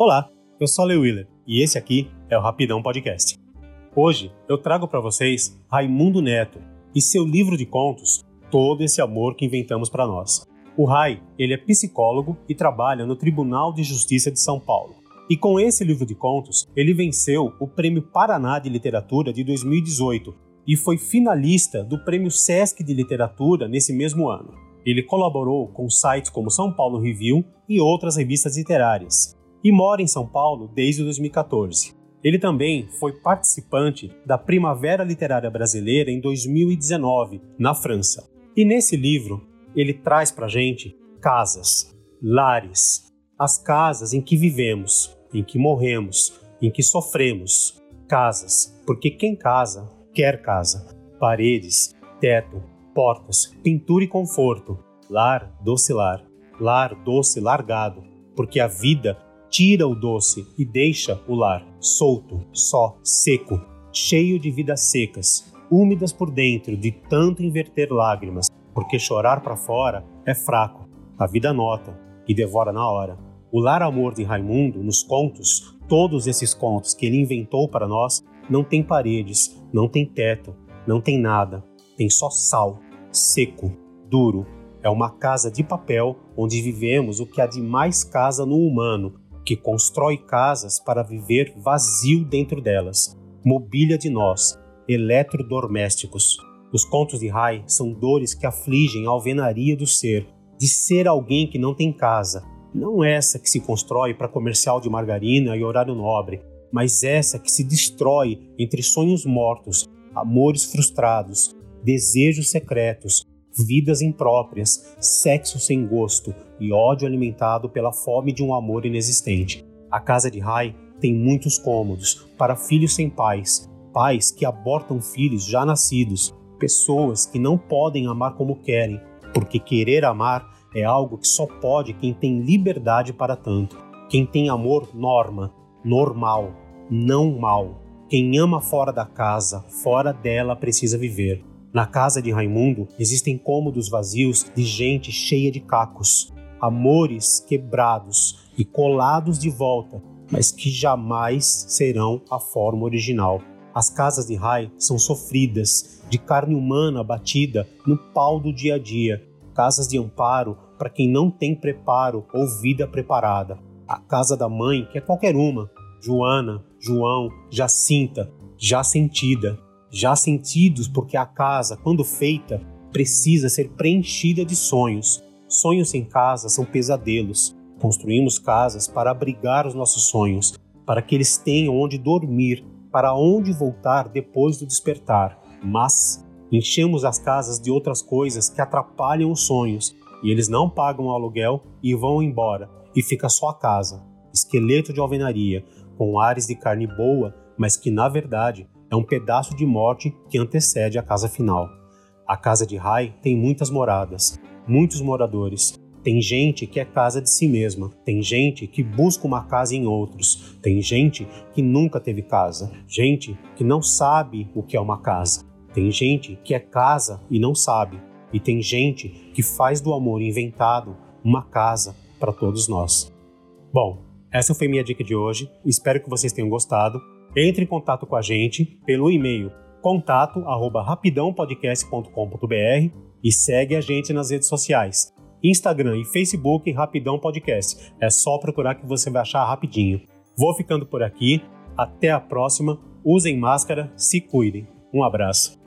Olá, eu sou Leo Willer e esse aqui é o Rapidão Podcast. Hoje eu trago para vocês Raimundo Neto e seu livro de contos Todo esse amor que inventamos para nós. O Rai, ele é psicólogo e trabalha no Tribunal de Justiça de São Paulo. E com esse livro de contos, ele venceu o Prêmio Paraná de Literatura de 2018 e foi finalista do Prêmio Sesc de Literatura nesse mesmo ano. Ele colaborou com sites como São Paulo Review e outras revistas literárias e mora em São Paulo desde 2014. Ele também foi participante da Primavera Literária Brasileira em 2019, na França. E nesse livro, ele traz para gente casas, lares, as casas em que vivemos, em que morremos, em que sofremos. Casas, porque quem casa, quer casa. Paredes, teto, portas, pintura e conforto. Lar, doce lar. Lar, doce, largado. Porque a vida tira o doce e deixa o lar solto, só, seco, cheio de vidas secas, úmidas por dentro de tanto inverter lágrimas, porque chorar para fora é fraco. A vida nota e devora na hora. O lar amor de Raimundo, nos contos, todos esses contos que ele inventou para nós, não tem paredes, não tem teto, não tem nada, tem só sal, seco, duro. É uma casa de papel onde vivemos o que há de mais casa no humano, que constrói casas para viver vazio dentro delas, mobília de nós, eletrodomésticos. Os contos de Rai são dores que afligem a alvenaria do ser, de ser alguém que não tem casa, não essa que se constrói para comercial de margarina e horário nobre, mas essa que se destrói entre sonhos mortos, amores frustrados, desejos secretos, vidas impróprias, sexo sem gosto e ódio alimentado pela fome de um amor inexistente. A casa de Rai tem muitos cômodos para filhos sem pais, pais que abortam filhos já nascidos, pessoas que não podem amar como querem, porque querer amar é algo que só pode quem tem liberdade para tanto. Quem tem amor norma, normal, não mal. Quem ama fora da casa, fora dela precisa viver. Na casa de Raimundo existem cômodos vazios de gente cheia de cacos, amores quebrados e colados de volta, mas que jamais serão a forma original. As casas de Rai são sofridas, de carne humana batida no pau do dia a dia, casas de amparo para quem não tem preparo ou vida preparada. A casa da mãe, que é qualquer uma, Joana, João, Jacinta, já sentida, já sentidos porque a casa, quando feita, precisa ser preenchida de sonhos. Sonhos sem casa são pesadelos. Construímos casas para abrigar os nossos sonhos, para que eles tenham onde dormir, para onde voltar depois do despertar. Mas enchemos as casas de outras coisas que atrapalham os sonhos, e eles não pagam o aluguel e vão embora, e fica só a casa, esqueleto de alvenaria, com ares de carne boa, mas que na verdade é um pedaço de morte que antecede a casa final. A casa de Rai tem muitas moradas, muitos moradores. Tem gente que é casa de si mesma, tem gente que busca uma casa em outros, tem gente que nunca teve casa, gente que não sabe o que é uma casa, tem gente que é casa e não sabe, e tem gente que faz do amor inventado uma casa para todos nós. Bom, essa foi minha dica de hoje, espero que vocês tenham gostado. Entre em contato com a gente pelo e-mail contato@rapidãopodcast.com.br e segue a gente nas redes sociais. Instagram e Facebook Rapidão Podcast. É só procurar que você vai achar rapidinho. Vou ficando por aqui. Até a próxima. Usem máscara, se cuidem. Um abraço.